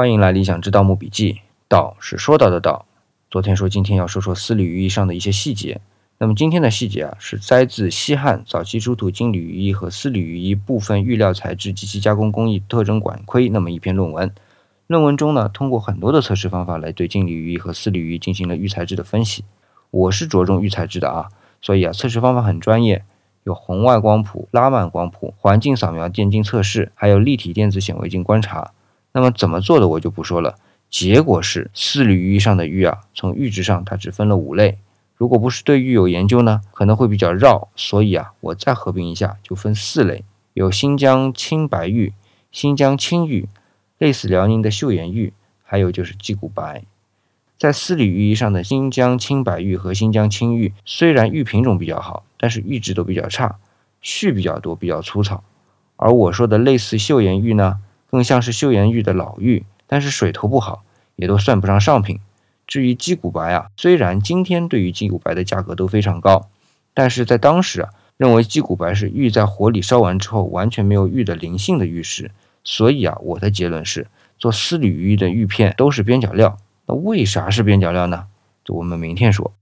欢迎来理想之盗墓笔记，道是说到的道。昨天说今天要说说丝缕羽衣上的一些细节，那么今天的细节啊是摘自西汉早期出土金缕羽衣和丝缕羽衣部分玉料材质及其加工工艺特征管窥那么一篇论文。论文中呢，通过很多的测试方法来对金缕羽衣和丝缕羽衣进行了玉材质的分析。我是着重玉材质的啊，所以啊测试方法很专业，有红外光谱、拉曼光谱、环境扫描电镜测试，还有立体电子显微镜观察。那么怎么做的我就不说了。结果是四缕玉衣上的玉啊，从玉质上它只分了五类。如果不是对玉有研究呢，可能会比较绕。所以啊，我再合并一下，就分四类：有新疆青白玉、新疆青玉，类似辽宁的岫岩玉，还有就是鸡骨白。在四缕玉衣上的新疆青白玉和新疆青玉，虽然玉品种比较好，但是玉质都比较差，絮比较多，比较粗糙。而我说的类似岫岩玉呢？更像是岫岩玉的老玉，但是水头不好，也都算不上上品。至于鸡骨白啊，虽然今天对于鸡骨白的价格都非常高，但是在当时啊，认为鸡骨白是玉在火里烧完之后完全没有玉的灵性的玉石，所以啊，我的结论是，做丝缕玉的玉片都是边角料。那为啥是边角料呢？就我们明天说。